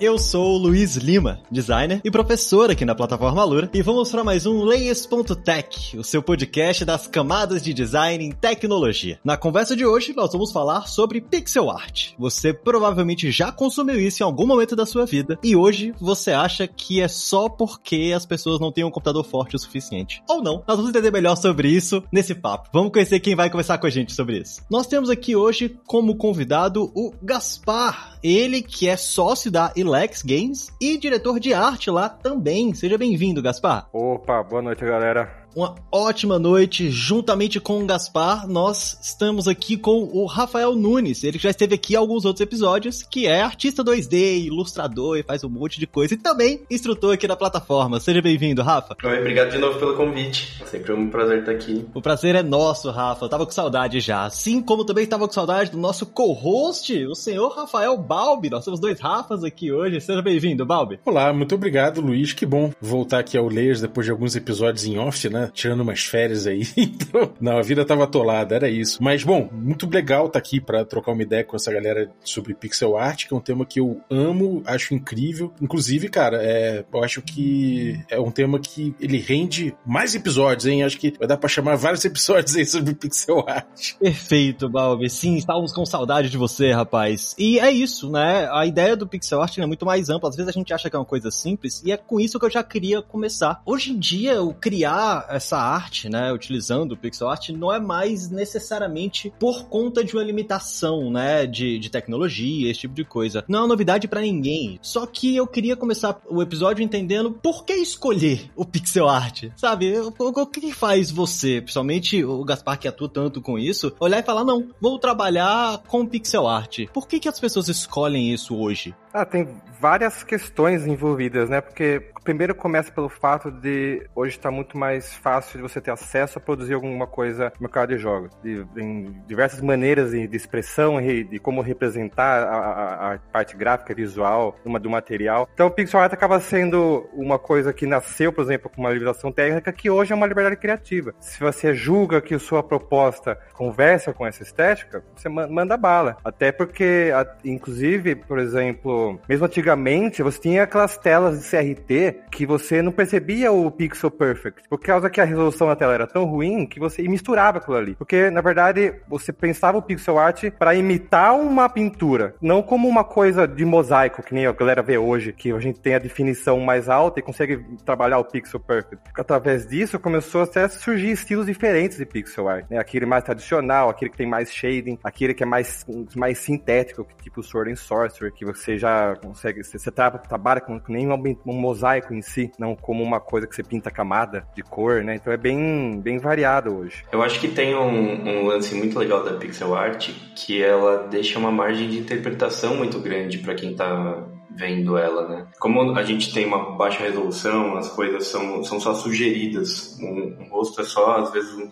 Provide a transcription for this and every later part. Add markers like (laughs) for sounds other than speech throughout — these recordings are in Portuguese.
Eu sou o Luiz Lima, designer e professor aqui na plataforma Alura, e vou mostrar mais um Layers.tech, o seu podcast das camadas de design em tecnologia. Na conversa de hoje, nós vamos falar sobre pixel art. Você provavelmente já consumiu isso em algum momento da sua vida, e hoje você acha que é só porque as pessoas não têm um computador forte o suficiente. Ou não. Nós vamos entender melhor sobre isso nesse papo. Vamos conhecer quem vai conversar com a gente sobre isso. Nós temos aqui hoje como convidado o Gaspar, ele que é sócio da Lex Games e diretor de arte lá também. Seja bem-vindo, Gaspar. Opa, boa noite, galera uma ótima noite. Juntamente com o Gaspar, nós estamos aqui com o Rafael Nunes. Ele já esteve aqui em alguns outros episódios, que é artista 2D, ilustrador e faz um monte de coisa. E também instrutor aqui da plataforma. Seja bem-vindo, Rafa. Oi, obrigado de novo pelo convite. É sempre um prazer estar aqui. O prazer é nosso, Rafa. Eu tava com saudade já. Assim como também tava com saudade do nosso co-host, o senhor Rafael Balbi. Nós temos dois Rafas aqui hoje. Seja bem-vindo, Balbi. Olá, muito obrigado, Luiz. Que bom voltar aqui ao Layers depois de alguns episódios em off, né? Tirando umas férias aí. (laughs) Então, não, a vida tava atolada, era isso. Mas, bom, muito legal tá aqui para trocar uma ideia com essa galera sobre pixel art, que é um tema que eu amo, acho incrível. Inclusive, cara, é, eu acho que é um tema que ele rende mais episódios, hein? Acho que vai dar pra chamar vários (laughs) episódios aí sobre pixel art. Perfeito, Balbi. Sim, estávamos com saudade de você, rapaz. E é isso, né? A ideia do pixel art é muito mais ampla. Às vezes a gente acha que é uma coisa simples, e é com isso que eu já queria começar. Hoje em dia, o criar essa arte né, utilizando o pixel art, não é mais necessariamente por conta de uma limitação, né, de, de tecnologia, esse tipo de coisa. Não é novidade para ninguém. Só que eu queria começar o episódio entendendo por que escolher o pixel art, sabe? O, o que faz você, principalmente o Gaspar que atua tanto com isso, olhar e falar, não, vou trabalhar com pixel art. Por que que as pessoas escolhem isso hoje? Ah, tem várias questões envolvidas, né? Porque primeiro começa pelo fato de hoje está muito mais fácil de você ter acesso a produzir alguma coisa no mercado de jogos. De, em diversas maneiras de, de expressão e de como representar a, a, a, parte gráfica, visual uma, do material. Então o pixel art acaba sendo uma coisa que nasceu, por exemplo, com uma limitação técnica que hoje é uma liberdade criativa. Se você julga que sua proposta conversa com essa estética, você manda bala. Até porque, inclusive, por exemplo, mesmo antigamente, você tinha aquelas telas de CRT que você não percebia o pixel perfect, por causa que a resolução da tela era tão ruim que você misturava aquilo ali. Porque, na verdade, você pensava o pixel art para imitar uma pintura, não como uma coisa de mosaico, que nem a galera vê hoje, que a gente tem a definição mais alta e consegue trabalhar o pixel perfect. Através disso, começou até a surgir estilos diferentes de pixel art, né? Aquele mais tradicional, aquele que tem mais shading, aquele que é mais, mais sintético, tipo Sword and Sorcerer, que você já consegue, você, você trabalha com nem um, um mosaico boneco em si, não como uma coisa que você pinta camada de cor, né? Então é bem, bem variado hoje. Eu acho que tem um, um lance muito legal da pixel art que ela deixa uma margem de interpretação muito grande para quem tá vendo ela, né? Como a gente tem uma baixa resolução, as coisas são, são só sugeridas. Um, um rosto é só, às vezes, um,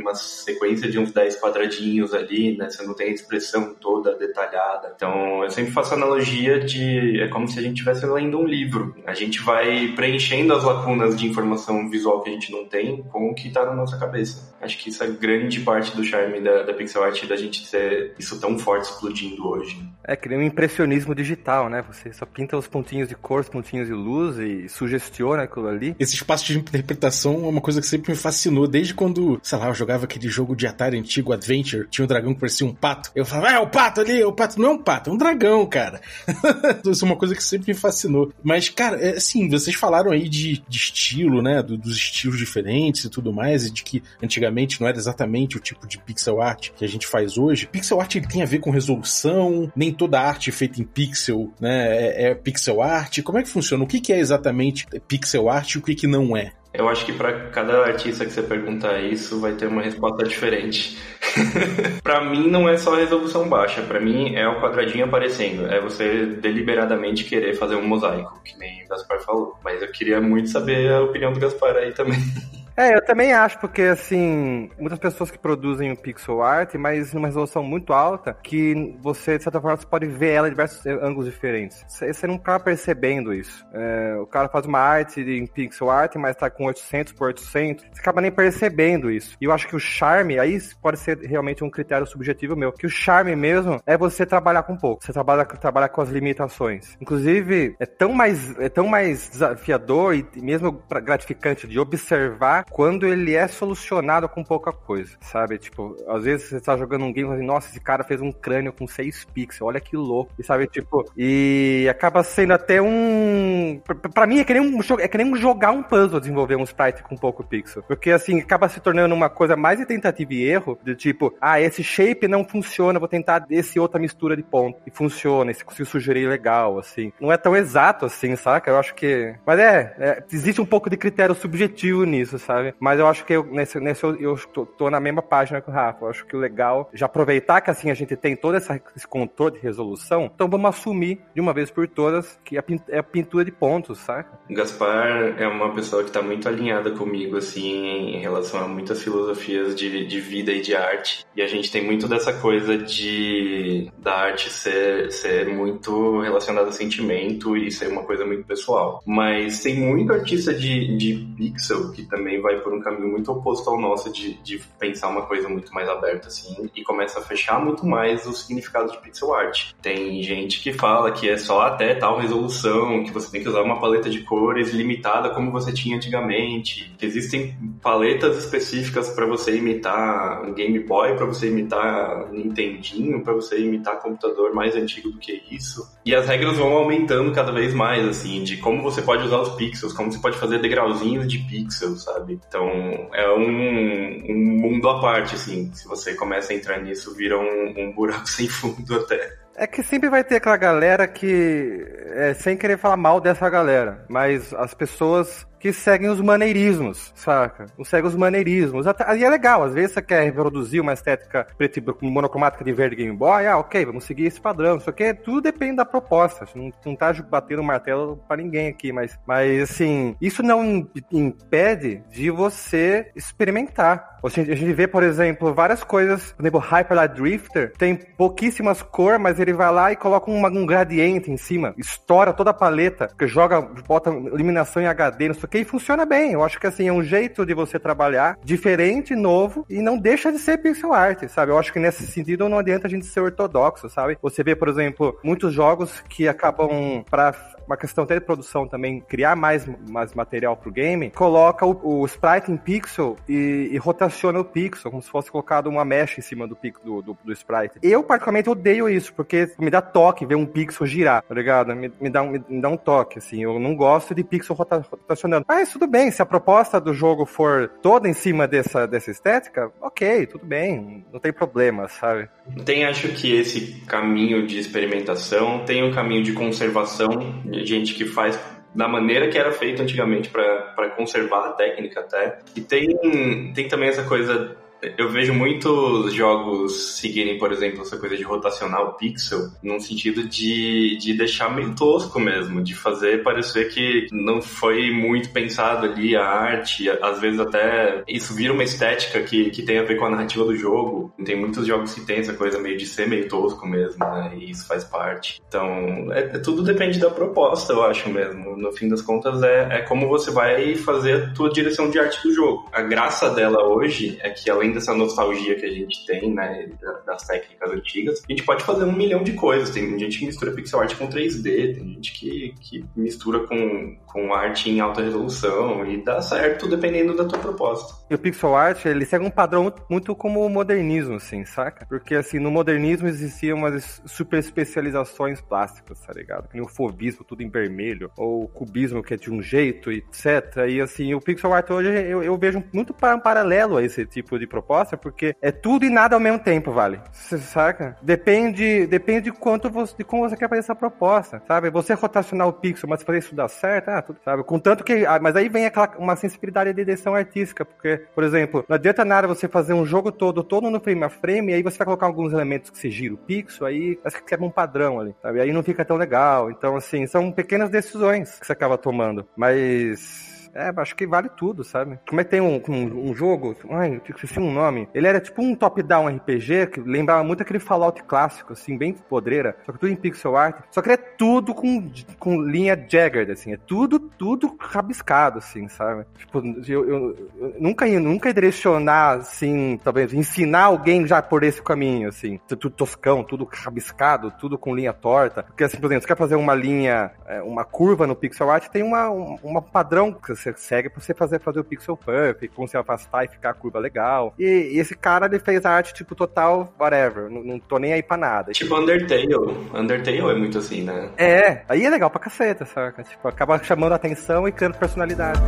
uma sequência de uns 10 quadradinhos ali, né? Você não tem a expressão toda detalhada. Então, eu sempre faço analogia de... É como se a gente estivesse lendo um livro. A gente vai preenchendo as lacunas de informação visual que a gente não tem com o que está na nossa cabeça. Acho que isso é grande parte do charme da, da pixel art, da gente ter isso tão forte explodindo hoje. É, nem um impressionismo digital, né? Você só pinta os pontinhos de cor, os pontinhos de luz e sugestiona aquilo ali. Esse espaço de interpretação é uma coisa que sempre me fascinou, desde quando, sei lá, eu jogava aquele jogo de Atari antigo, Adventure, tinha um dragão que parecia um pato. Eu falava, ah, é o pato ali, o pato não é um pato, é um dragão, cara. (laughs) Isso é uma coisa que sempre me fascinou. Mas, cara, é, assim, vocês falaram aí de, de estilo, né, do, dos estilos diferentes e tudo mais, e de que antigamente não era exatamente o tipo de pixel art que a gente faz hoje. Pixel art ele tem a ver com resolução, nem toda arte feita em pixel, né, é, é, pixel art? Como é que funciona? O que, que é exatamente pixel art e o que, que não é? Eu acho que para cada artista que você perguntar isso, vai ter uma resposta diferente. (laughs) para mim não é só resolução baixa, para mim é o quadradinho aparecendo, é você deliberadamente querer fazer um mosaico, que nem o Gaspar falou. Mas eu queria muito saber a opinião do Gaspar aí também. (laughs) É, eu também acho, porque assim, muitas pessoas que produzem o pixel art, mas numa resolução muito alta, que você, de certa forma, você pode ver ela em diversos ângulos diferentes. Você não acaba percebendo isso. É, o cara faz uma arte em pixel art, mas tá com 800 por 800, você acaba nem percebendo isso. E eu acho que o charme, aí pode ser realmente um critério subjetivo meu, que o charme mesmo é você trabalhar com pouco, você trabalha, trabalha com as limitações. Inclusive, é tão mais, é tão mais desafiador e mesmo gratificante de observar quando ele é solucionado com pouca coisa, sabe? Tipo, às vezes você tá jogando um game e fala assim, nossa, esse cara fez um crânio com 6 pixels, olha que louco. E sabe, tipo, e acaba sendo até um. Pra mim é que nem, um, é que nem um jogar um puzzle desenvolver um sprite com pouco pixel. Porque assim, acaba se tornando uma coisa mais de tentativa e erro, de tipo, ah, esse shape não funciona, vou tentar esse outra mistura de ponto. E funciona, e se conseguir sugerir legal, assim. Não é tão exato assim, saca? Eu acho que. Mas é, é existe um pouco de critério subjetivo nisso, sabe? Mas eu acho que eu, nesse, nesse eu, eu tô, tô, na mesma página que o Rafa. Eu acho que o legal já aproveitar que assim a gente tem todo essa, esse controle de resolução, então vamos assumir de uma vez por todas que é a pintura de pontos, saca? Gaspar é uma pessoa que tá muito alinhada comigo, assim, em relação a muitas filosofias de, de vida e de arte. E a gente tem muito dessa coisa de da arte ser, ser muito relacionada a sentimento e ser uma coisa muito pessoal. Mas tem muito artista de, de pixel que também vai por um caminho muito oposto ao nosso de, de pensar uma coisa muito mais aberta, assim, e começa a fechar muito mais o significado de pixel art. Tem gente que fala que é só até tal resolução, que você tem que usar uma paleta de cores limitada como você tinha antigamente, que existem paletas específicas para você imitar Game Boy, para você imitar Nintendinho, para você imitar computador mais antigo do que isso. E as regras vão aumentando cada vez mais, assim, de como você pode usar os pixels, como você pode fazer degrauzinhos de pixels, sabe? Então, é um, um mundo à parte, assim. Se você começa a entrar nisso, vira um, um buraco (laughs) sem fundo até. É que sempre vai ter aquela galera que, é, sem querer falar mal dessa galera, mas as pessoas que seguem os maneirismos, saca? Não seguem os maneirismos. Aí é legal, às vezes você quer reproduzir uma estética preto e monocromática de verde Game Boy, ah, ok, vamos seguir esse padrão. Isso aqui tudo depende da proposta. Não, não tá batendo martelo para ninguém aqui, mas, mas assim, isso não impede de você experimentar. A gente vê, por exemplo, várias coisas, por exemplo, Hyper Light Drifter tem pouquíssimas cores, mas ele vai lá e coloca uma, um gradiente em cima, estoura toda a paleta, que joga, bota iluminação em HD, não sei o que, e funciona bem. Eu acho que assim, é um jeito de você trabalhar diferente, novo, e não deixa de ser pixel art, sabe? Eu acho que nesse sentido não adianta a gente ser ortodoxo, sabe? Você vê, por exemplo, muitos jogos que acabam para uma questão até de produção também, criar mais, mais material pro game, coloca o, o sprite em pixel e, e, rotaciona o pixel, como se fosse colocado uma mesh em cima do, do, do, do sprite. Eu, particularmente, odeio isso, porque me dá toque ver um pixel girar, tá ligado? Me, me, dá, um, me, me dá um toque, assim. Eu não gosto de pixel rota, rotacionando. Mas tudo bem, se a proposta do jogo for toda em cima dessa, dessa estética, ok, tudo bem, não tem problema, sabe? Tem, acho que esse caminho de experimentação, tem um caminho de conservação, de gente que faz da maneira que era feito antigamente para conservar a técnica até. E tem, tem também essa coisa eu vejo muitos jogos seguirem, por exemplo, essa coisa de rotacionar o pixel, num sentido de, de deixar meio tosco mesmo, de fazer parecer que não foi muito pensado ali a arte, às vezes até isso vira uma estética que, que tem a ver com a narrativa do jogo. Tem muitos jogos que tem essa coisa meio de ser meio tosco mesmo, né? E isso faz parte. Então, é, é tudo depende da proposta, eu acho mesmo. No fim das contas, é, é como você vai fazer a tua direção de arte do jogo. A graça dela hoje é que, além dessa nostalgia que a gente tem, né, das técnicas antigas, a gente pode fazer um milhão de coisas. Tem gente que mistura pixel art com 3D, tem gente que, que mistura com, com arte em alta resolução e dá certo dependendo da tua proposta. E o pixel art, ele segue um padrão muito como o modernismo, assim, saca? Porque, assim, no modernismo existiam umas super especializações plásticas, tá ligado? Que nem o fobismo, tudo em vermelho, ou o cubismo, que é de um jeito, etc. E, assim, o pixel art hoje eu, eu vejo muito um paralelo a esse tipo de proposta proposta, porque é tudo e nada ao mesmo tempo, vale. Você saca? Depende, depende de quanto você, de como você quer fazer essa proposta, sabe? Você rotacionar o pixel, mas fazer isso dar certo, ah, tudo, sabe? Contanto que, ah, mas aí vem aquela, uma sensibilidade de direção artística, porque, por exemplo, não adianta nada você fazer um jogo todo, todo no frame a frame, e aí você vai colocar alguns elementos que você gira o pixel, aí parece que quebra um padrão ali, sabe? Aí não fica tão legal. Então, assim, são pequenas decisões que você acaba tomando, mas É, acho que vale tudo, sabe? Como é que tem um, um, um jogo, ai, eu esqueci um nome. Ele era tipo um top-down RPG que lembrava muito aquele Fallout clássico, assim, bem podreira, só que tudo em pixel art. Só que é tudo com, com linha Jaggered, assim, é tudo, tudo rabiscado, assim, sabe? Tipo, eu, eu, eu nunca, nunca direcionar, assim, talvez, ensinar alguém já por esse caminho, assim. Tudo toscão, tudo rabiscado, tudo com linha torta. Porque, assim, por exemplo, você quer fazer uma linha, é, uma curva no pixel art, tem uma, um uma padrão você segue pra você fazer, fazer o pixel perfect, como você afastar e ficar a curva legal. E, e esse cara, ele fez a arte, tipo, total, whatever. Não, não tô nem aí pra nada. Tipo Undertale. Undertale é muito assim, né? É, aí é legal pra caceta, saca? Tipo, acaba chamando a atenção e criando personalidade.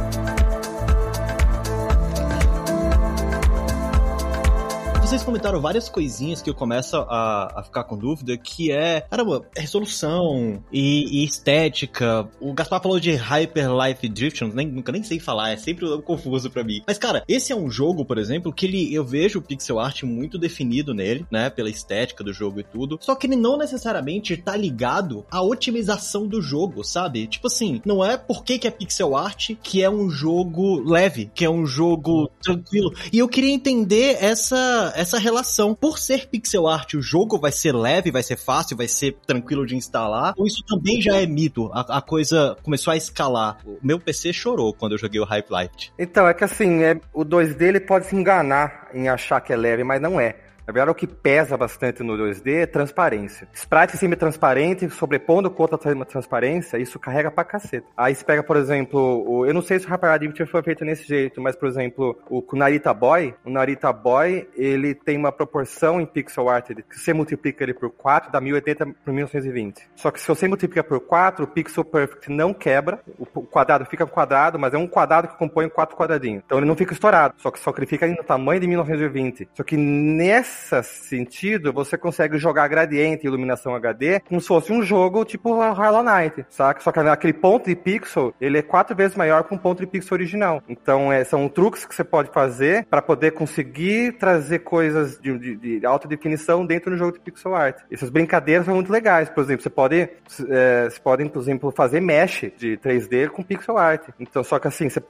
Vocês comentaram várias coisinhas que eu começo a, a ficar com dúvida, que é, caramba, resolução e, e estética. O Gaspar falou de Hyper Life Drift, nem, nunca nem sei falar, é sempre confuso para mim. Mas, cara, esse é um jogo, por exemplo, que ele, eu vejo o pixel art muito definido nele, né, pela estética do jogo e tudo, só que ele não necessariamente tá ligado à otimização do jogo, sabe? Tipo assim, não é porque que é pixel art que é um jogo leve, que é um jogo tranquilo. E eu queria entender essa essa relação. Por ser pixel art, o jogo vai ser leve, vai ser fácil, vai ser tranquilo de instalar. Ou isso também já é mito? A, a coisa começou a escalar. O meu PC chorou quando eu joguei o Hype Light. Então, é que assim, é, o 2D ele pode se enganar em achar que é leve, mas não é. Na verdade, o que pesa bastante no 2D é transparência. Sprite semi-transparente, sobrepondo com outra transparência, isso carrega pra caceta. Aí você pega, por exemplo, o, eu não sei se o Hyper foi feito nesse jeito, mas, por exemplo, o, Narita Boy, o Narita Boy, ele tem uma proporção em pixel art, que você multiplica ele por 4, dá 1080 por 1920. Só que se você multiplica por 4, o pixel perfect não quebra, o quadrado fica quadrado, mas é um quadrado que compõe quatro quadradinhos. Então ele não fica estourado, só que, só que ele fica no tamanho de 1920. Só que nessa nesse sentido, você consegue jogar gradiente iluminação HD como se fosse um jogo tipo Hollow Knight, saca? Só que aquele ponto de pixel, ele é quatro vezes maior que um ponto de pixel original. Então, é, são truques que você pode fazer para poder conseguir trazer coisas de, de, de, alta definição dentro do jogo de pixel art. Essas brincadeiras são muito legais. Por exemplo, você pode, é, você pode, por exemplo, fazer mesh de 3D com pixel art. Então, só que assim, você,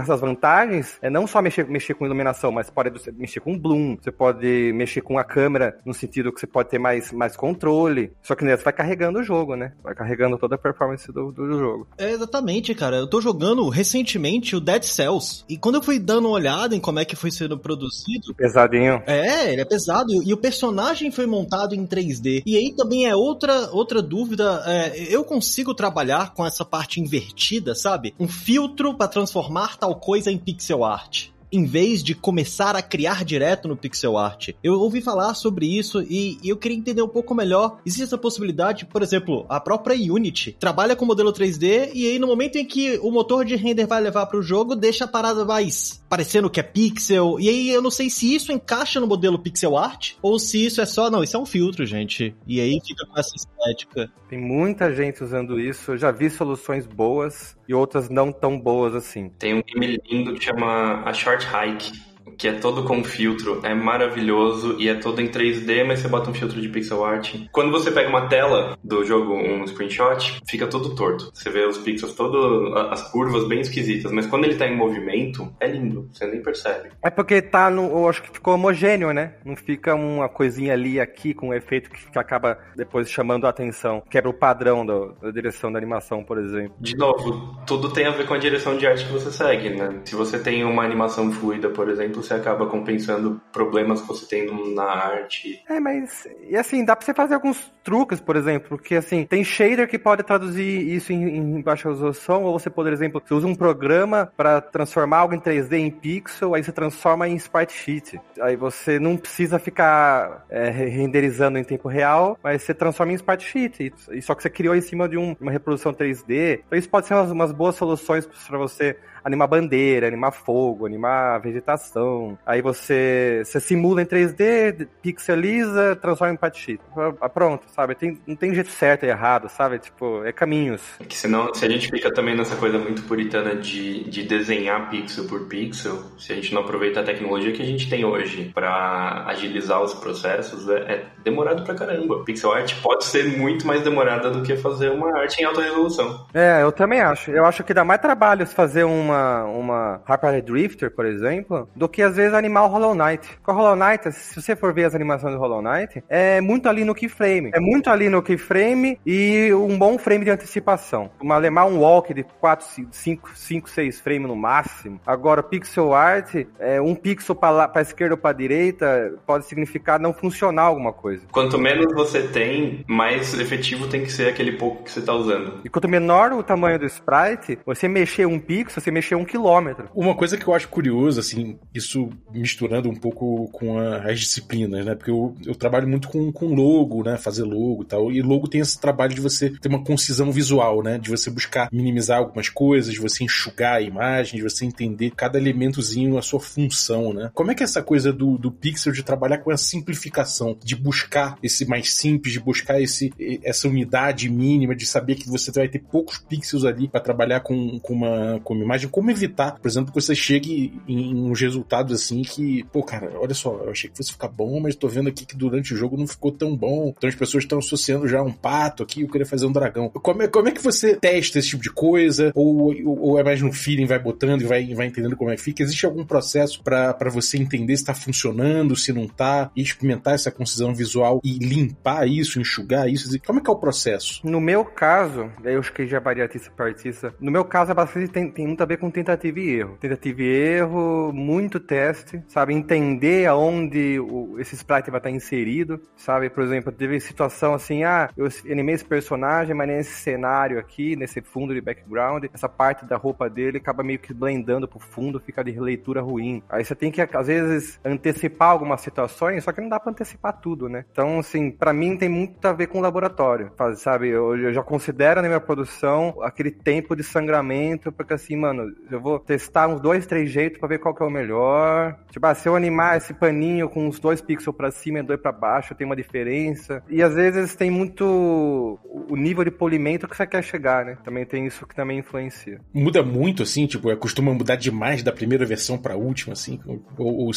essas vantagens é não só mexer, mexer com iluminação, mas pode mexer com bloom, você pode mexer com a câmera no sentido que você pode ter mais, mais controle. Só que né, você vai carregando o jogo, né? Vai carregando toda a performance do, do jogo. É, exatamente, cara. Eu tô jogando recentemente o Dead Cells. E quando eu fui dando uma olhada em como é que foi sendo produzido. Pesadinho. É, ele é pesado. E o personagem foi montado em 3D. E aí também é outra, outra dúvida. É, eu consigo trabalhar com essa parte invertida, sabe? Um filtro para transformar tal coisa em pixel art em vez de começar a criar direto no pixel art. Eu ouvi falar sobre isso e, e eu queria entender um pouco melhor. Existe essa possibilidade, por exemplo, a própria Unity trabalha com modelo 3D e aí no momento em que o motor de render vai levar para o jogo, deixa a parada mais parecendo que é pixel. E aí eu não sei se isso encaixa no modelo pixel art ou se isso é só, não, isso é um filtro, gente. E aí fica com essa estética. Tem muita gente usando isso. Eu já vi soluções boas e outras não tão boas assim. Tem um game lindo que chama a Short hike que é todo com filtro, é maravilhoso e é todo em 3D, mas você bota um filtro de pixel art. Quando você pega uma tela do jogo, um screenshot, fica todo torto. Você vê os pixels, todo, as curvas bem esquisitas, mas quando ele tá em movimento, é lindo, você nem percebe. É porque tá no, eu acho que ficou homogêneo, né? Não fica uma coisinha ali aqui com um efeito que, acaba depois chamando a atenção, quebra o padrão do, da direção da animação, por exemplo. De novo, tudo tem a ver com a direção de arte que você segue, né? Se você tem uma animação fluida, por exemplo, você acaba compensando problemas que você tem na arte. É, mas e assim, dá pra você fazer alguns truques, por exemplo, porque assim, tem shader que pode traduzir isso em, em baixa resolução, ou você, por exemplo, você usa um programa para transformar algo em 3D em pixel, aí você transforma em sprite sheet. Aí você não precisa ficar é, renderizando em tempo real, mas você transforma em sprite sheet. E, só que você criou em cima de um, uma reprodução 3D. Então isso pode ser umas, umas boas soluções para você animar bandeira, animar fogo, animar vegetação. Aí você, você simula em 3D, pixeliza, transforma em patsheet. Ah, pronto, sabe? Tem, não tem jeito certo e errado, sabe? Tipo, é caminhos. É que senão, se a gente fica também nessa coisa muito puritana de, de desenhar pixel por pixel, se a gente não aproveita a tecnologia que a gente tem hoje para agilizar os processos, é, é demorado pra caramba. Pixel art pode ser muito mais demorada do que fazer uma arte em alta resolução. É, eu também acho. Eu acho que dá mais trabalho fazer uma uma, uma Hyper Drifter, por exemplo, do que às vezes animar o Hollow Knight. Com o Hollow Knight, se você for ver as animações do Hollow Knight, é muito ali no keyframe. É muito ali no keyframe e um bom frame de antecipação. Uma lemar um walk de 4, 5, 5, 6 frames no máximo. Agora, pixel art, é, um pixel para esquerda ou para direita pode significar não funcionar alguma coisa. Quanto menos você tem, mais efetivo tem que ser aquele pouco que você está usando. E quanto menor o tamanho do sprite, você mexer um pixel, você mexer um quilômetro. Uma coisa que eu acho curiosa, assim, isso misturando um pouco com a, as disciplinas, né? Porque eu, eu trabalho muito com, com logo, né? Fazer logo e tal. E logo tem esse trabalho de você ter uma concisão visual, né? De você buscar minimizar algumas coisas, de você enxugar a imagem, de você entender cada elementozinho a sua função, né? Como é que é essa coisa do, do pixel de trabalhar com a simplificação, de buscar esse mais simples, de buscar esse, essa unidade mínima, de saber que você vai ter poucos pixels ali para trabalhar com, com, uma, com uma imagem? Como evitar, por exemplo, que você chegue em uns resultados assim que, pô, cara, olha só, eu achei que fosse ficar bom, mas tô vendo aqui que durante o jogo não ficou tão bom. Então as pessoas estão associando já um pato aqui, eu queria fazer um dragão. Como é, como é que você testa esse tipo de coisa? Ou, ou, ou é mais no feeling, vai botando e vai, vai entendendo como é que fica? Existe algum processo para você entender se tá funcionando, se não tá, e experimentar essa concisão visual e limpar isso, enxugar isso? Como é que é o processo? No meu caso, eu acho que já varia artista para artista, no meu caso, a bastante tem, tem muito a ver com tentativa e erro. Tentativa e erro, muito teste, sabe? Entender aonde o, esse sprite vai estar inserido, sabe? Por exemplo, teve situação assim, ah, eu animei esse personagem, mas nesse cenário aqui, nesse fundo de background, essa parte da roupa dele acaba meio que blendando pro fundo, fica de leitura ruim. Aí você tem que, às vezes, antecipar algumas situações, só que não dá pra antecipar tudo, né? Então, assim, para mim tem muito a ver com o laboratório, sabe? Eu, eu já considero na minha produção aquele tempo de sangramento, porque assim, mano, eu vou testar uns dois, três jeitos para ver qual que é o melhor. Tipo, ah, se eu animar esse paninho com uns dois pixels para cima e dois para baixo, tem uma diferença. E às vezes tem muito o nível de polimento que você quer chegar, né? Também tem isso que também influencia. Muda muito, assim, tipo, é, costuma mudar demais da primeira versão pra última, assim? Ou, ou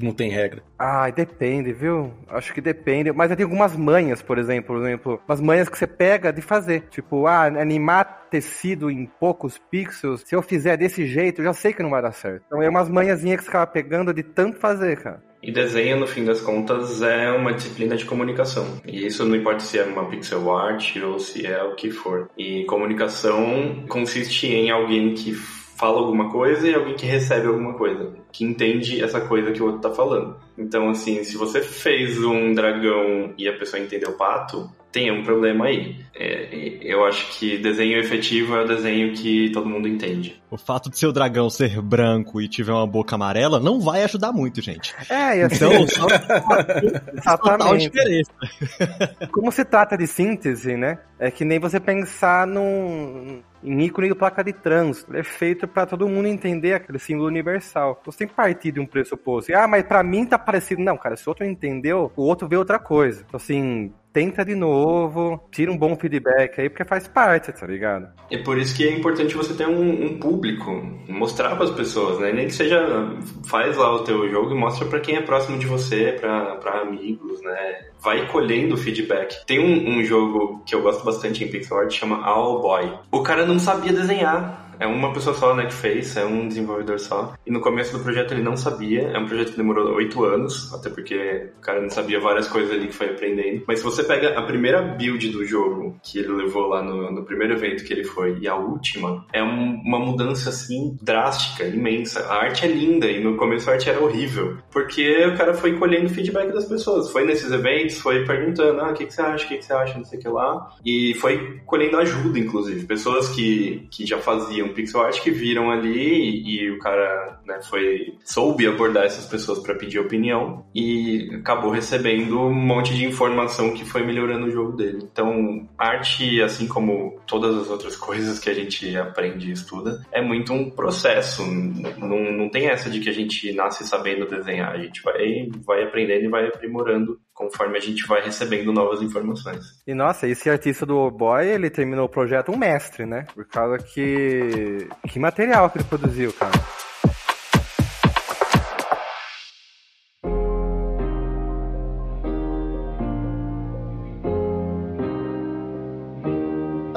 não tem regra? Ah, depende, viu? Acho que depende. Mas tem algumas manhas, por exemplo, por exemplo, umas manhas que você pega de fazer. Tipo, ah, animar tecido em poucos pixels, se eu fizer desse jeito, eu já sei que não vai dar certo. Então é umas manhãzinhas que você acaba pegando de tanto fazer, cara. E desenho, no fim das contas, é uma disciplina de comunicação. E isso não importa se é uma pixel art ou se é o que for. E comunicação consiste em alguém que fala alguma coisa e alguém que recebe alguma coisa, que entende essa coisa que o outro tá falando. Então, assim, se você fez um dragão e a pessoa entendeu o pato, tem um problema aí. É, eu acho que desenho efetivo é o desenho que todo mundo entende. O fato de seu dragão ser branco e tiver uma boca amarela não vai ajudar muito, gente. É, e assim, então, só, (laughs) exatamente. diferença. Como se trata de síntese, né? É que nem você pensar num, em ícone de placa de trânsito. Ele é feito para todo mundo entender aquele símbolo universal. Você tem que partir de um pressuposto. Ah, mas para mim tá parecido. Não, cara, se o outro entendeu, o outro vê outra coisa. Então, assim, tenta de novo, tira um bom feedback aí, porque faz parte, tá ligado? É por isso que é importante você ter um, um público, mostrar para as pessoas, né? Nem que seja, faz lá o teu jogo e mostra para quem é próximo de você, para amigos, né? Vai colhendo feedback. Tem um, um jogo que eu gosto bastante em pixel art, chama All Boy. O cara não sabia desenhar, é uma pessoa só né, que fez, é um desenvolvedor só. E no começo do projeto ele não sabia. É um projeto que demorou oito anos, até porque o cara não sabia várias coisas ali que foi aprendendo. Mas se você pega a primeira build do jogo que ele levou lá no, no primeiro evento que ele foi e a última, é um, uma mudança assim drástica, imensa. A arte é linda e no começo a arte era horrível, porque o cara foi colhendo feedback das pessoas. Foi nesses eventos, foi perguntando: ah, o que, que você acha, o que, que você acha, não sei o que lá. E foi colhendo ajuda, inclusive. Pessoas que, que já faziam pixel art que viram ali e, e o cara né, foi soube abordar essas pessoas para pedir opinião e acabou recebendo um monte de informação que foi melhorando o jogo dele. Então, arte, assim como todas as outras coisas que a gente aprende e estuda, é muito um processo. Não, não tem essa de que a gente nasce sabendo desenhar. A gente vai, vai aprendendo e vai aprimorando conforme a gente vai recebendo novas informações. E nossa, esse artista do Boy, ele terminou o projeto um mestre, né? Por causa que. Que material que ele produziu, cara.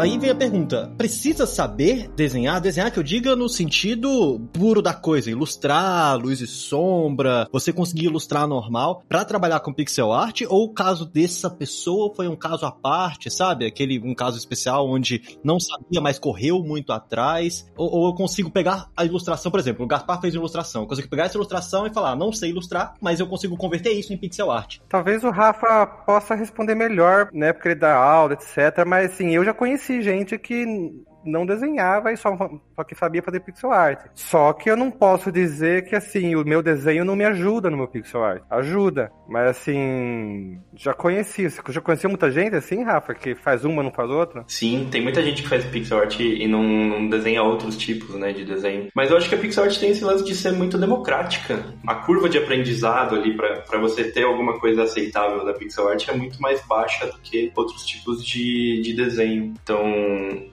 Aí vem a pergunta: precisa saber desenhar? Desenhar que eu diga no sentido puro da coisa, ilustrar, luz e sombra, você conseguir ilustrar normal para trabalhar com pixel art ou o caso dessa pessoa foi um caso à parte, sabe? Aquele um caso especial onde não sabia, mas correu muito atrás, ou, ou eu consigo pegar a ilustração, por exemplo, o Gaspar fez ilustração, eu consigo pegar essa ilustração e falar, não sei ilustrar, mas eu consigo converter isso em pixel art. Talvez o Rafa possa responder melhor, né, porque ele dá aula, etc, mas assim, eu já conheci gente que não desenhava e só, só que sabia fazer pixel art. Só que eu não posso dizer que assim, o meu desenho não me ajuda no meu pixel art. Ajuda. Mas assim, já conheci. Já conheceu muita gente assim, Rafa, que faz uma, não faz outra? Sim, tem muita gente que faz pixel art e não, não desenha outros tipos, né, de desenho. Mas eu acho que a pixel art tem esse lance de ser muito democrática. A curva de aprendizado ali para você ter alguma coisa aceitável da pixel art é muito mais baixa do que outros tipos de, de desenho. Então,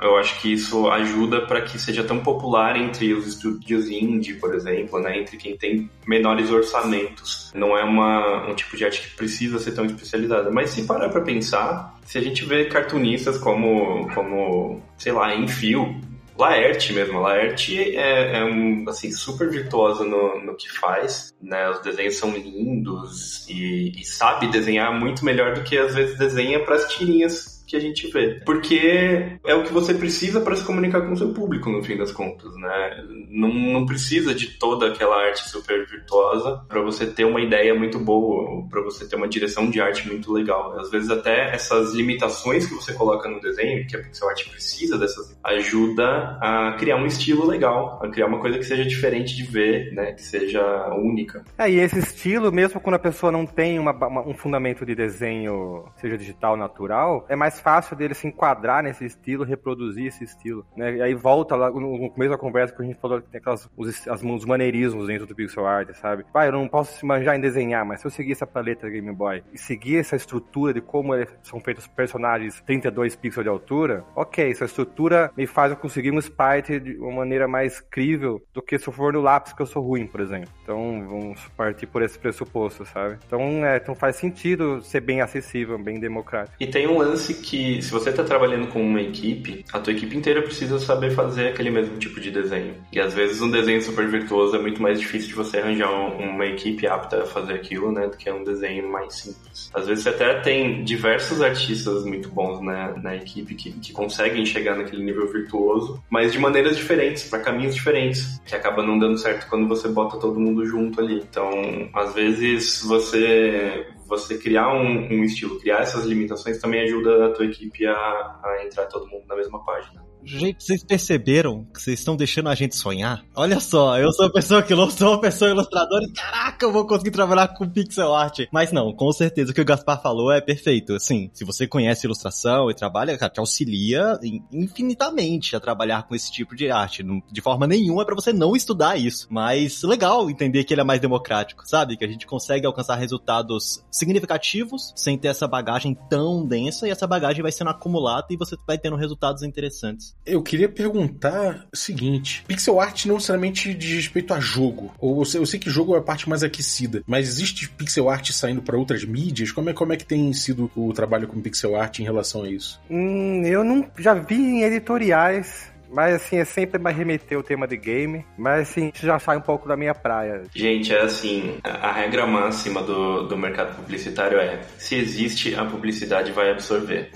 eu acho que isso ajuda para que seja tão popular entre os estúdios indie, por exemplo, né, entre quem tem menores orçamentos. Não é uma, um tipo de arte que precisa ser tão especializada. Mas se parar para pensar, se a gente vê cartunistas como, como sei lá, Enfio, Laerte mesmo, a Laerte é, é um, assim, super virtuosa no, no que faz, né? Os desenhos são lindos e, e sabe desenhar muito melhor do que às vezes desenha para as tirinhas que a gente vê. Porque é o que você precisa para se comunicar com o seu público, no fim das contas, né? Não, não precisa de toda aquela arte super virtuosa para você ter uma ideia muito boa, para você ter uma direção de arte muito legal. Às vezes até essas limitações que você coloca no desenho, que a pixel art precisa dessas, ajuda a criar um estilo legal, a criar uma coisa que seja diferente de ver, né? Que seja única. É, e esse estilo, mesmo quando a pessoa não tem uma, uma, um fundamento de desenho, seja digital, natural, é mais fácil dele se enquadrar nesse estilo, reproduzir esse estilo, né? E aí volta lá no começo da conversa que a gente falou que tem aquelas, os, as, os maneirismos dentro do pixel art, sabe? Pai, eu não posso se manjar em desenhar, mas se eu seguir essa paleta Game Boy e seguir essa estrutura de como são feitos personagens 32 pixels de altura, ok, essa estrutura me faz eu conseguir um sprite de uma maneira mais crível do que se eu for no lápis que eu sou ruim, por exemplo. Então, vamos partir por esse pressuposto, sabe? Então, é, então faz sentido ser bem acessível, bem democrático. E tem um lance que que se você está trabalhando com uma equipe, a tua equipe inteira precisa saber fazer aquele mesmo tipo de desenho. E às vezes um desenho super virtuoso é muito mais difícil de você arranjar uma equipe apta a fazer aquilo, né, do que um desenho mais simples. Às vezes você até tem diversos artistas muito bons né, na equipe que, que conseguem chegar naquele nível virtuoso, mas de maneiras diferentes, para caminhos diferentes, que acaba não dando certo quando você bota todo mundo junto ali. Então, às vezes você você criar um, um, estilo, criar essas limitações também ajuda a tua equipe a, a entrar todo mundo na mesma página. Gente, vocês perceberam que vocês estão deixando a gente sonhar? Olha só, eu sou uma pessoa que (laughs) sou uma pessoa ilustradora e caraca, eu vou conseguir trabalhar com pixel art. Mas não, com certeza o que o Gaspar falou é perfeito. Assim, se você conhece ilustração e trabalha, cara, te auxilia infinitamente a trabalhar com esse tipo de arte. De forma nenhuma é para você não estudar isso. Mas legal entender que ele é mais democrático, sabe? Que a gente consegue alcançar resultados significativos sem ter essa bagagem tão densa e essa bagagem vai sendo acumulada e você vai tendo resultados interessantes. Eu queria perguntar o seguinte: pixel art não necessariamente diz respeito a jogo. Ou eu sei, eu sei que jogo é a parte mais aquecida, mas existe pixel art saindo para outras mídias? Como é, como é que tem sido o trabalho com pixel art em relação a isso? Hum, eu não já vi em editoriais mas assim, é sempre mais remeter o tema de game. Mas assim, já sai um pouco da minha praia. Gente, é assim, a regra máxima do, do mercado publicitário é se existe, a publicidade vai absorver.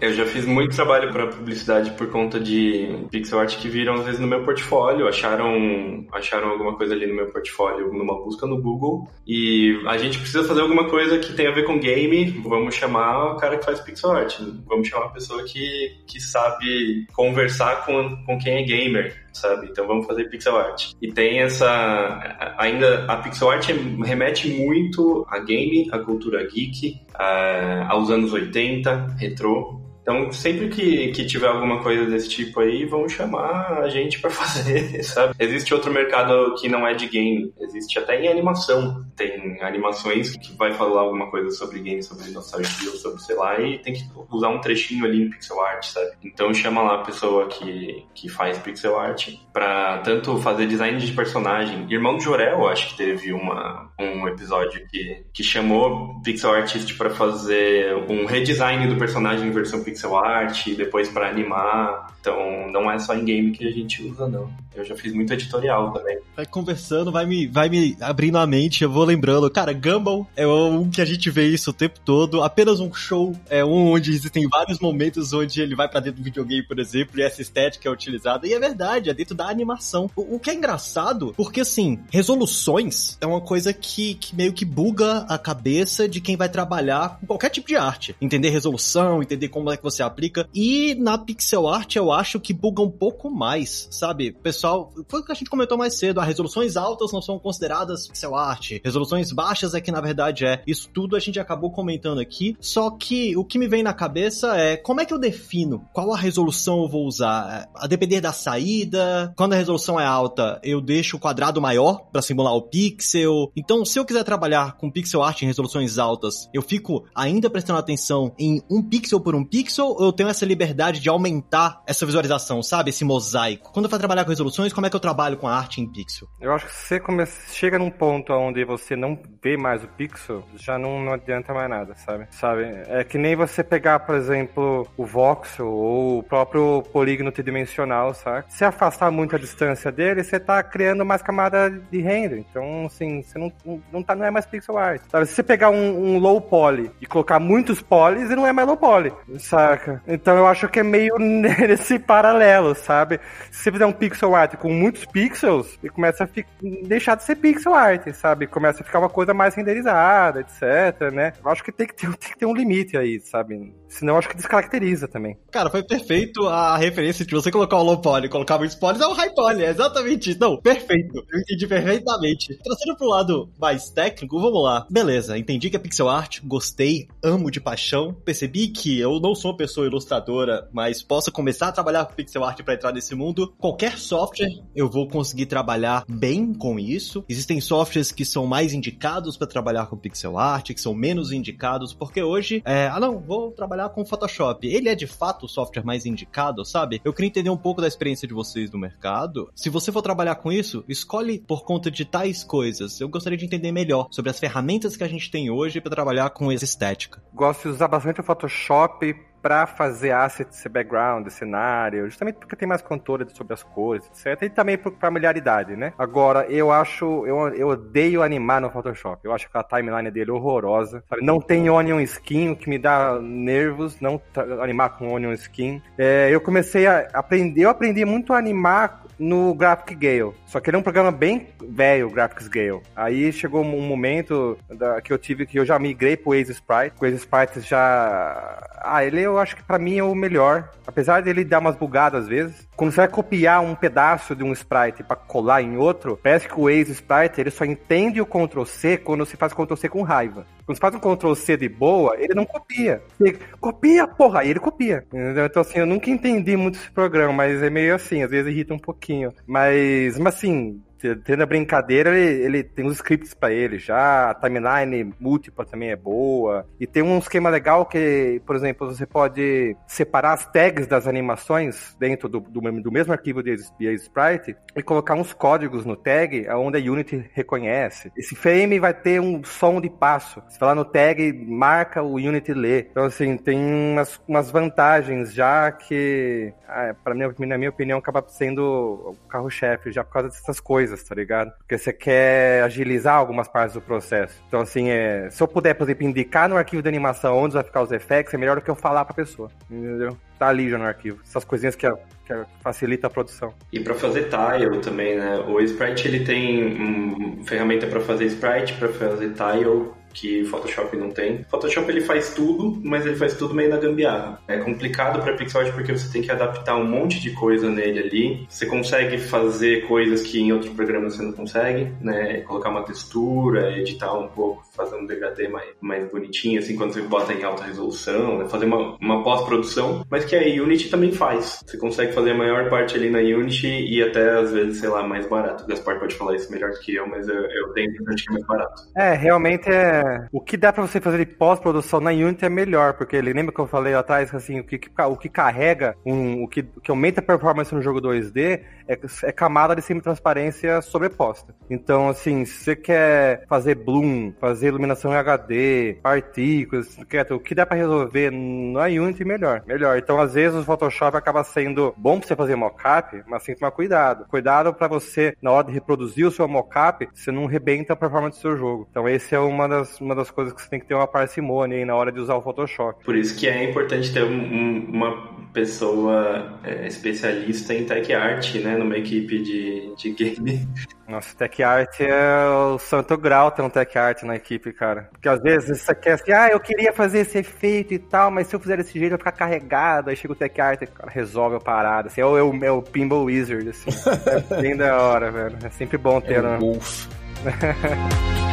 Eu já fiz muito trabalho para publicidade por conta de pixel art que viram às vezes no meu portfólio, acharam, acharam alguma coisa ali no meu portfólio numa busca no Google. E a gente precisa fazer alguma coisa que tenha a ver com game, vamos chamar o cara que faz pixel art, vamos chamar uma pessoa que, que sabe conversar com, com quem é gamer sabe? Então vamos fazer pixel art. E tem essa. Ainda a pixel art remete muito a game, a cultura geek, a, aos anos 80, retrô. Então, sempre que, que tiver alguma coisa desse tipo aí, vão chamar a gente para (laughs) fazer, sabe? Existe outro mercado que não é de game, existe até em animação. Tem animações que vai falar alguma coisa sobre game, sobre nostalgia, sobre sei lá, e tem que usar um trechinho ali em pixel art, sabe? Então chama lá a pessoa que, que faz pixel art pra tanto fazer design de personagem. Irmão do Jorel, acho que teve uma, um episódio que, que chamou pixel artist para fazer um redesign do personagem em versão pixel art, e depois para animar. Então não é só em game que a gente usa, não. Eu já fiz muito editorial também. Vai conversando, vai me, vai me abrindo a mente, eu vou lembrando. Cara, Gumball é um que a gente vê isso o tempo todo. Apenas um show é um onde existem vários momentos onde ele vai para dentro do videogame, por exemplo, e essa estética é utilizada. E é verdade, é dentro da animação. O, o que é engraçado, porque assim, resoluções é uma coisa que, que meio que buga a cabeça de quem vai trabalhar com qualquer tipo de arte. Entender resolução, entender como é você aplica. E na pixel art eu acho que buga um pouco mais, sabe? Pessoal foi o que a gente comentou mais cedo, as resoluções altas não são consideradas pixel art, resoluções baixas é que na verdade é. Isso tudo a gente acabou comentando aqui, só que o que me vem na cabeça é como é que eu defino qual a resolução eu vou usar? A depender da saída, quando a resolução é alta, eu deixo o quadrado maior para simular o pixel. Então, se eu quiser trabalhar com pixel art em resoluções altas, eu fico ainda prestando atenção em um pixel por um pixel ou eu tenho essa liberdade de aumentar essa visualização, sabe? Esse mosaico. Quando eu for trabalhar com resolução como é que eu trabalho com a arte em pixel? Eu acho que você chega num ponto onde você não vê mais o pixel, já não, não adianta mais nada, sabe? Sabe? É que nem você pegar, por exemplo, o voxel ou o próprio polígono tridimensional, sabe? Se afastar muito a distância dele, você tá criando mais camada de render. Então, assim, você não, não, tá, não é mais pixel art. Sabe? Se você pegar um, um low poly e colocar muitos polys, ele não é mais low poly, Então eu acho que é meio (laughs) nesse paralelo, sabe? Se você fizer um pixel art com muitos pixels e começa a deixar de ser pixel art, sabe? Começa a ficar uma coisa mais renderizada, etc, né? Eu acho que tem que ter, tem que ter um limite aí, sabe? Senão eu acho que descaracteriza também. Cara, foi perfeito a referência de você colocar o low poly, colocar muitos polys, é o high poly, é exatamente isso. Não, perfeito. Eu entendi perfeitamente. Trazendo pro lado mais técnico, vamos lá. Beleza, entendi que é pixel art, gostei, amo de paixão. Percebi que eu não sou uma pessoa ilustradora, mas posso começar a trabalhar com pixel art para entrar nesse mundo. Qualquer software software, eu vou conseguir trabalhar bem com isso. Existem softwares que são mais indicados para trabalhar com pixel art, que são menos indicados, porque hoje, é, ah não, vou trabalhar com Photoshop. Ele é de fato o software mais indicado, sabe? Eu queria entender um pouco da experiência de vocês no mercado. Se você for trabalhar com isso, escolhe por conta de tais coisas. Eu gostaria de entender melhor sobre as ferramentas que a gente tem hoje para trabalhar com essa estética. Gosto de usar bastante o Photoshop para fazer assets, background, cenário, justamente porque tem mais controle sobre as cores, etc. E também por familiaridade, né? Agora, eu acho, eu, eu odeio animar no Photoshop. Eu acho que a timeline dele é horrorosa. Não tem onion skin, o que me dá nervos, não animar com onion skin. É, eu comecei a aprender, eu aprendi muito a animar no Graphic Gale. Só que ele é um programa bem velho, o Graphics Gale. Aí chegou um momento da, que eu tive que eu já migrei pro Ace Sprite. O Ace Sprite já. Ah, ele eu acho que para mim é o melhor. Apesar dele dar umas bugadas às vezes. Quando você vai copiar um pedaço de um sprite para colar em outro, parece que o Ace Sprite ele só entende o Ctrl C quando você faz Ctrl C com raiva. Quando você faz um Ctrl C de boa, ele não copia. Você copia, porra, ele copia. Entendeu? Então, assim, eu nunca entendi muito esse programa, mas é meio assim, às vezes irrita um pouquinho. Mas, mas assim, tendo a brincadeira, ele, ele tem uns scripts para ele já, a timeline múltipla também é boa. E tem um esquema legal que, por exemplo, você pode separar as tags das animações dentro do, do, do mesmo arquivo de, de Sprite e colocar uns códigos no tag onde a Unity reconhece. Esse frame vai ter um som de passo. Vai lá no tag, marca, o Unity lê. Então, assim, tem umas, umas vantagens já que, ah, para mim, na minha opinião, acaba sendo o carro-chefe já por causa dessas coisas coisas, tá ligado? Porque você quer agilizar algumas partes do processo. Então, assim, é, se eu puder, por exemplo, indicar no arquivo de animação onde vai ficar os effects, é melhor do que eu falar pra pessoa. Entendeu? Tá ali já no arquivo. Essas coisinhas que, que facilita a produção. E para fazer tile também, né? O Sprite ele tem ferramenta para fazer sprite, para fazer tile que Photoshop não tem. Photoshop ele faz tudo, mas ele faz tudo meio na gambiarra. É complicado para pixel art porque você tem que adaptar um monte de coisa nele ali. Você consegue fazer coisas que em outro programa você não consegue, né? Colocar uma textura, editar um pouco, fazer um degradê mais, mais bonitinho, assim, quando você bota em alta resolução, né? fazer uma, uma pós-produção, mas que a Unity também faz. Você consegue fazer a maior parte ali na Unity e até às vezes, sei lá, mais barato. O Gaspar pode falar isso melhor do que eu, mas eu, eu tenho que é mais barato. É, realmente é. O que dá pra você fazer de pós-produção na Unity é melhor, porque ele lembra que eu falei lá atrás, assim, o que, o que carrega, um, o, que, que aumenta a performance no jogo 2D é, é camada de semi-transparência sobreposta. Então, assim, se você quer fazer bloom, fazer iluminação em HD, partículas, o que dá para resolver na Unity, melhor. Melhor. Então, às vezes, o Photoshop acaba sendo bom para você fazer mockup, mas tem que tomar cuidado. Cuidado para você, na hora de reproduzir o seu mockup, você não rebenta a performance do seu jogo. Então, esse é uma das, uma das coisas que você tem que ter uma parcimônia aí na hora de usar o Photoshop. Por isso que é importante ter um, uma pessoa é, especialista em tech art, né, numa equipe de, de game. Nossa, tech art é o santo grau ter um tech art na equipe, cara. Porque às vezes você quer assim, ah, eu queria fazer esse efeito e tal, mas se eu fizer desse jeito vai ficar carregado. Aí chega o tech art e cara, resolve a parada. Assim, é, o, é, o, é o Pinball Wizard, assim. é bem da hora, velho. É sempre bom ter, é né? (laughs)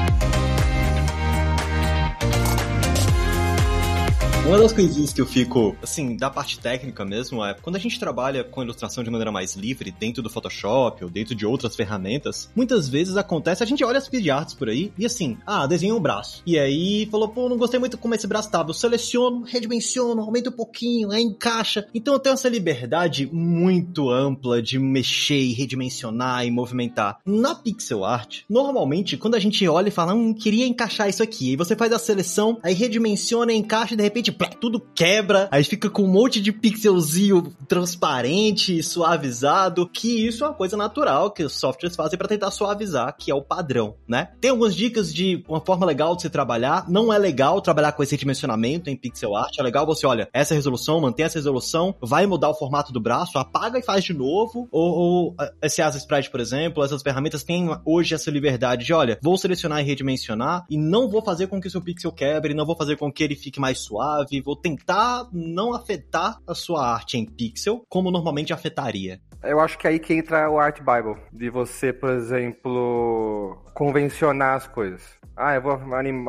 Uma das coisinhas que eu fico, assim, da parte técnica mesmo, é quando a gente trabalha com ilustração de maneira mais livre, dentro do Photoshop ou dentro de outras ferramentas, muitas vezes acontece, a gente olha as arts por aí e assim, ah, desenha um braço. E aí falou, pô, não gostei muito como esse braço tava. Eu seleciono, redimensiono, aumento um pouquinho, aí encaixa. Então eu tenho essa liberdade muito ampla de mexer e redimensionar e movimentar. Na pixel art, normalmente, quando a gente olha e fala, hum, queria encaixar isso aqui, e você faz a seleção, aí redimensiona, encaixa e de repente plá, tudo quebra, aí fica com um monte de pixelzinho transparente, suavizado, que isso é uma coisa natural que os softwares fazem para tentar suavizar, que é o padrão, né? Tem algumas dicas de uma forma legal de se trabalhar, não é legal trabalhar com esse dimensionamento em pixel art, é legal você, olha, essa resolução, mantém essa resolução, vai mudar o formato do braço, apaga e faz de novo, ou, ou esse Asa Sprite, por exemplo, essas ferramentas têm hoje essa liberdade de, olha, vou selecionar e redimensionar e não vou fazer com que o seu pixel quebre, não vou fazer com que ele fique mais suave, suave, vou tentar não afetar a sua arte em pixel como normalmente afetaria. Eu acho que é aí que entra o Art Bible, de você, por exemplo, convencionar as coisas. Ah, eu vou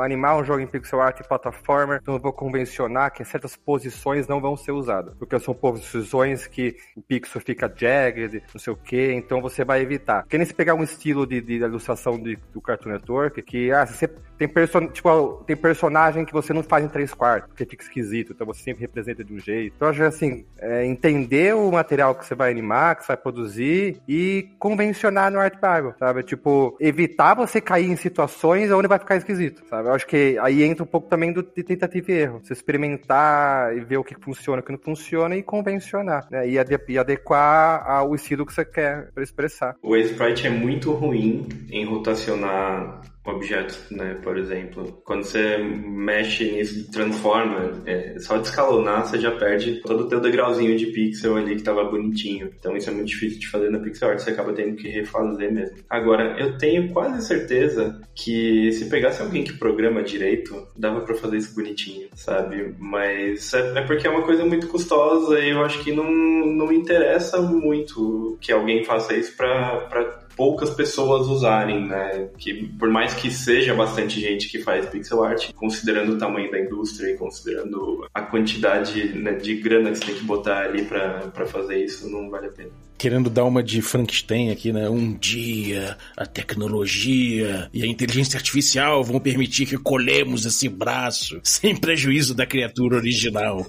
animar um jogo em pixel art e plataforma, então eu vou convencionar que certas posições não vão ser usadas. Porque são posições que o pixel fica jagged, não sei o que, então você vai evitar. Porque nem se pegar um estilo de, de ilustração de, do Cartoon Network, que, ah, você tem, person tipo, tem personagem que você não faz em três quartos, porque fica esquisito, então você sempre representa de um jeito. Então, acho assim, é, entender o material que você vai animar, que você vai produzir e convencionar no Art Bible, sabe? Tipo, evitar você cair em situações onde vai ficar esquisito, sabe? Eu acho que aí entra um pouco também do, de tentativa e erro. Você experimentar e ver o que funciona, o que não funciona e convencionar, né? E, e adequar ao estilo que você quer para expressar. O Sprite é muito ruim em rotacionar objetos, né? Por exemplo, quando você mexe nisso, transforma, é, só de escalonar você já perde todo o teu degrauzinho de pixel ali que tava bonitinho. Então isso é muito difícil de fazer na pixel art, você acaba tendo que refazer mesmo. Agora, eu tenho quase certeza que se pegasse alguém que programa direito, dava para fazer isso bonitinho, sabe? Mas é, é, porque é uma coisa muito custosa e eu acho que não, não interessa muito que alguém faça isso para poucas pessoas usarem, né? Que por mais que seja bastante gente que faz pixel art, considerando o tamanho da indústria e considerando a quantidade né, de grana que você tem que botar ali para fazer isso, não vale a pena querendo dar uma de Frankenstein aqui, né? Um dia a tecnologia e a inteligência artificial vão permitir que colhemos esse braço sem prejuízo da criatura original.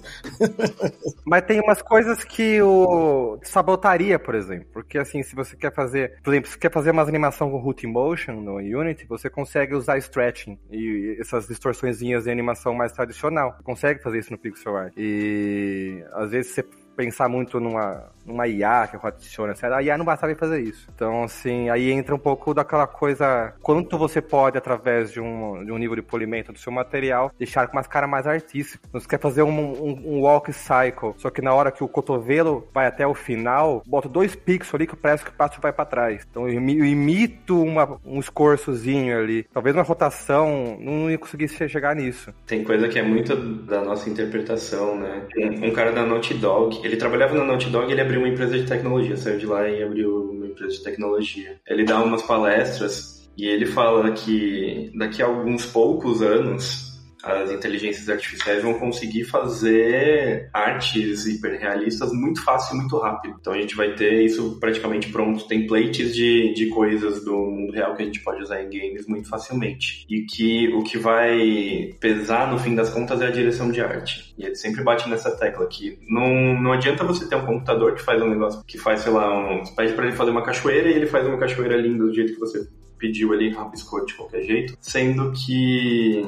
(laughs) Mas tem umas coisas que o sabotaria, por exemplo. Porque assim, se você quer fazer, por exemplo, quer fazer umas animação com root motion no Unity, você consegue usar stretching e essas distorçõezinhas de animação mais tradicional. Consegue fazer isso no pixel art. E às vezes você pensar muito numa, numa IA que adiciona, a IA não vai saber fazer isso. Então, assim, aí entra um pouco daquela coisa, quanto você pode, através de um, de um nível de polimento do seu material, deixar com umas cara mais artística. Então, você quer fazer um, um, um, walk cycle, só que na hora que o cotovelo vai até o final, bota dois pixels ali que parece que o passo vai para trás. Então, eu imito uma, um escorçozinho ali. Talvez uma rotação, não ia conseguir chegar nisso. Tem coisa que é muito da nossa interpretação, né? Um, um cara da Naughty Dog, ele trabalhava na Naughty Dog, ele abriu uma empresa de tecnologia, saiu de lá e abriu uma empresa de tecnologia. Ele dá umas palestras e ele fala que daqui a alguns poucos anos as inteligências artificiais vão conseguir fazer artes hiperrealistas muito fácil e muito rápido. Então a gente vai ter isso praticamente pronto, templates de, de coisas do mundo real que a gente pode usar em games muito facilmente. E que o que vai pesar no fim das contas é a direção de arte. E ele sempre bate nessa tecla que não, não adianta você ter um computador que faz um negócio que faz, sei lá, um, pede para ele fazer uma cachoeira e ele faz uma cachoeira linda do jeito que você pediu ali, rabiscou de qualquer jeito, sendo que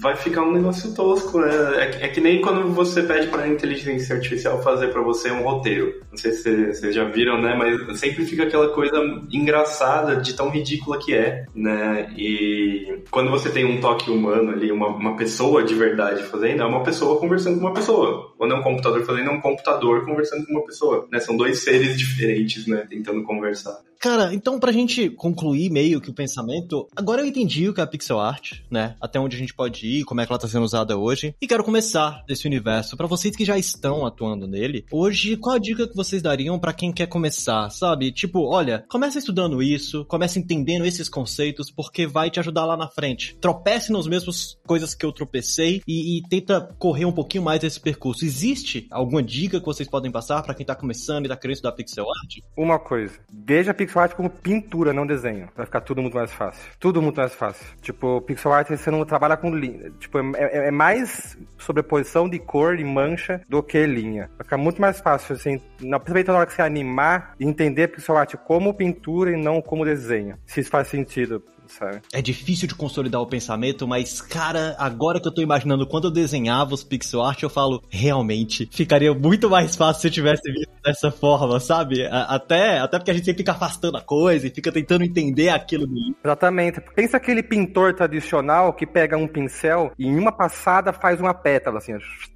vai ficar um negócio tosco, né? É, é que nem quando você pede para a inteligência artificial fazer para você um roteiro. Não sei se vocês já viram, né? Mas sempre fica aquela coisa engraçada de tão ridícula que é, né? E quando você tem um toque humano ali, uma, uma pessoa de verdade fazendo, é uma pessoa conversando com uma pessoa. Quando é um computador fazendo, é um computador conversando com uma pessoa, né? São dois seres (laughs) diferentes, né? Tentando conversar. Cara, então pra gente concluir meio que o pensamento, agora eu entendi o que é a pixel art, né? Até onde a gente pode ir, como é que ela tá sendo usada hoje. E quero começar desse universo. para vocês que já estão atuando nele, hoje, qual a dica que vocês dariam para quem quer começar, sabe? Tipo, olha, começa estudando isso, começa entendendo esses conceitos, porque vai te ajudar lá na frente. Tropece nas mesmas coisas que eu tropecei e, e tenta correr um pouquinho mais desse percurso. Existe alguma dica que vocês podem passar para quem tá começando e tá querendo estudar pixel art? Uma coisa, veja a pixel pixel art como pintura, não desenho. Vai ficar tudo muito mais fácil. Tudo muito mais fácil. Tipo, pixel art você não trabalha com linha. Tipo, é, é, é mais sobreposição de cor e mancha do que linha. Vai ficar muito mais fácil, assim, principalmente na hora que você animar e entender pixel art como pintura e não como desenho. Se isso faz sentido sabe? É difícil de consolidar o pensamento, mas, cara, agora que eu tô imaginando quando eu desenhava os pixel art, eu falo, realmente, ficaria muito mais fácil se eu tivesse visto dessa forma, sabe? Até, até porque a gente sempre fica afastando a coisa e fica tentando entender aquilo do. Exatamente. Pensa aquele pintor tradicional que pega um pincel e em uma passada faz uma pétala, assim,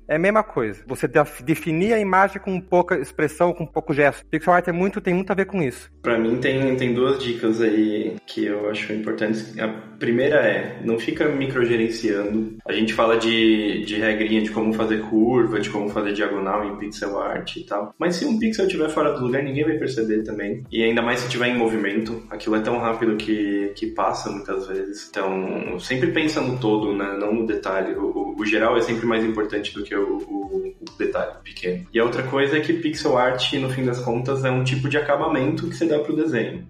é a mesma coisa. Você definir a imagem com pouca expressão, com pouco gesto. Pixel art é muito, tem muito a ver com isso. Para mim tem, tem duas dicas aí que eu acho importantes. A primeira é, não fica microgerenciando. A gente fala de, de regrinha de como fazer curva, de como fazer diagonal em pixel art e tal. Mas se um pixel estiver fora do lugar, ninguém vai perceber também. E ainda mais se estiver em movimento. Aquilo é tão rápido que, que passa muitas vezes. Então, sempre pensa no todo, né? não no detalhe. O, o, o geral é sempre mais importante do que o, o, detalhe pequeno. E a outra coisa é que pixel art, no fim das contas, é um tipo de acabamento que você dá para o desenho.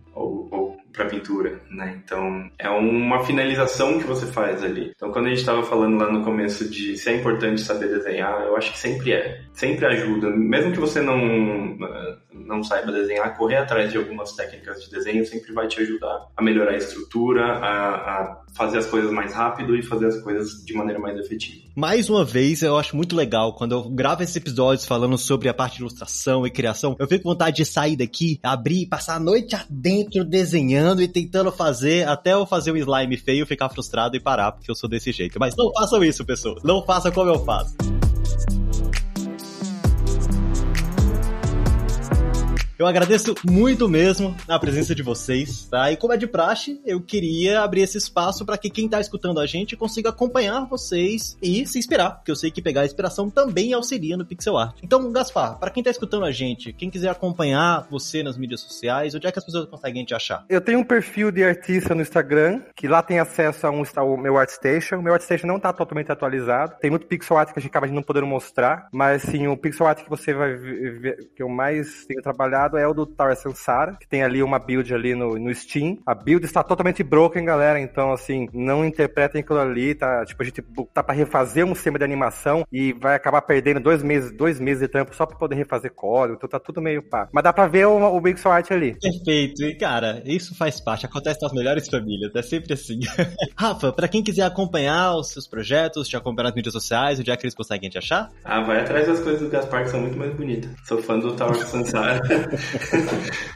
Para pintura, né? Então é uma finalização que você faz ali. Então quando a gente estava falando lá no começo de se é importante saber desenhar, eu acho que sempre é, sempre ajuda, mesmo que você não não saiba desenhar, correr atrás de algumas técnicas de desenho sempre vai te ajudar a melhorar a estrutura, a, a fazer as coisas mais rápido e fazer as coisas de maneira mais efetiva. Mais uma vez, eu acho muito legal quando eu gravo esses episódios falando sobre a parte de ilustração e criação, eu fico com vontade de sair daqui, abrir e passar a noite adentro desenhando e tentando fazer até eu fazer um slime feio, ficar frustrado e parar, porque eu sou desse jeito. Mas não façam isso, pessoal. Não façam como eu faço. Eu agradeço muito mesmo a presença de vocês, tá? E como é de praxe, eu queria abrir esse espaço para que quem tá escutando a gente consiga acompanhar vocês e se inspirar, porque eu sei que pegar inspiração também auxilia no pixel art. Então, Gaspar, para quem tá escutando a gente, quem quiser acompanhar você nas mídias sociais, onde é que as pessoas conseguem te achar? Eu tenho um perfil de artista no Instagram, que lá tem acesso a um, ao meu ArtStation. O meu ArtStation não tá totalmente atualizado. Tem muito pixel art que a gente acaba não poder mostrar, mas sim, o pixel art que você vai ver, que eu mais tenho trabalhado recomendado é o do Tower Sansara, que tem ali uma build ali no, no Steam. A build está totalmente broken, galera, então assim, não interpretem aquilo ali, tá? Tipo, a gente tá pra refazer um sistema de animação e vai acabar perdendo dois meses, dois meses de tempo só pra poder refazer código, então tá tudo meio pá. Mas dá pra ver o, o Big Art ali. Perfeito, e cara, isso faz parte, acontece nas melhores famílias, é sempre assim. (laughs) Rafa, pra quem quiser acompanhar os seus projetos, te acompanhar nas mídias sociais, onde é que eles conseguem te achar? Ah, vai atrás das coisas do Gaspar que são muito mais bonitas. Sou fã do Tower Sansara. (laughs)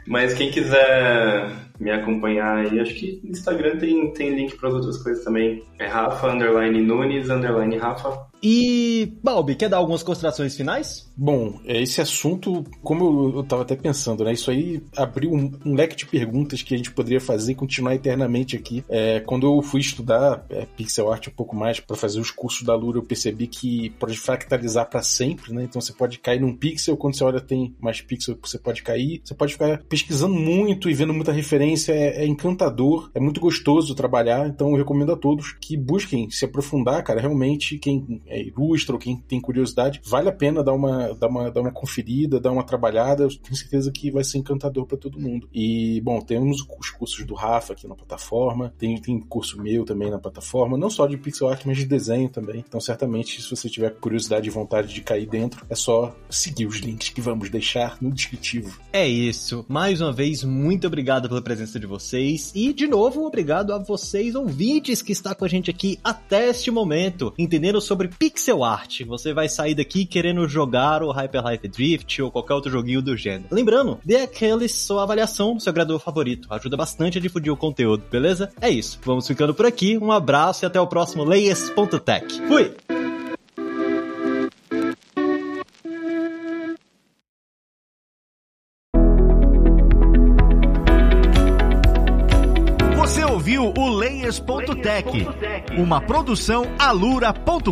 Mas quem quiser me acompanhar aí, acho que no Instagram tem, tem link para outras coisas também. É Rafa, underline Nunes, underline Rafa. E, Balbi, quer dar algumas considerações finais? Bom, é, esse assunto, como eu, eu tava até pensando, né? Isso aí abriu um, um, leque de perguntas que a gente poderia fazer e continuar eternamente aqui. É, quando eu fui estudar é, pixel art um pouco mais para fazer os cursos da Lura, eu percebi que pode fractalizar para sempre, né? Então você pode cair num pixel, quando você olha tem mais pixel que você pode cair. Você pode ficar pesquisando muito e vendo muita referência. É, é encantador, é muito gostoso trabalhar. Então eu recomendo a todos que busquem se aprofundar, cara. Realmente, quem é, ilustra ou quem tem curiosidade, vale a pena dar uma, dar uma, dar uma conferida, dar uma trabalhada. Eu tenho certeza que vai ser encantador para todo mundo. E, bom, temos os cursos do Rafa aqui na plataforma, tem, tem curso meu também na plataforma, não só de pixel art, mas de desenho também. Então, certamente, se você tiver curiosidade e vontade de cair dentro, é só seguir os links que vamos deixar no descritivo. É isso. Mais uma vez, muito obrigado pela presença de vocês. E, de novo, obrigado a vocês, ouvintes, que está com a gente aqui até este momento, entendendo sobre pixel art. Você vai sair daqui querendo jogar o Hyper Life Drift ou qualquer outro joguinho do gênero. Lembrando, dê aquele sua avaliação do seu agregador favorito. Ajuda bastante a difundir o conteúdo, beleza? É isso. Vamos ficando por aqui. Um abraço e até o próximo Layers.tech. Fui! Ouviu o Layers.tech, uma produção alura.com.br.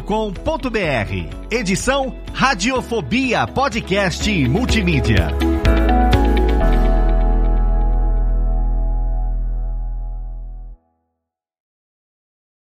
Edição Radiofobia Podcast e Multimídia.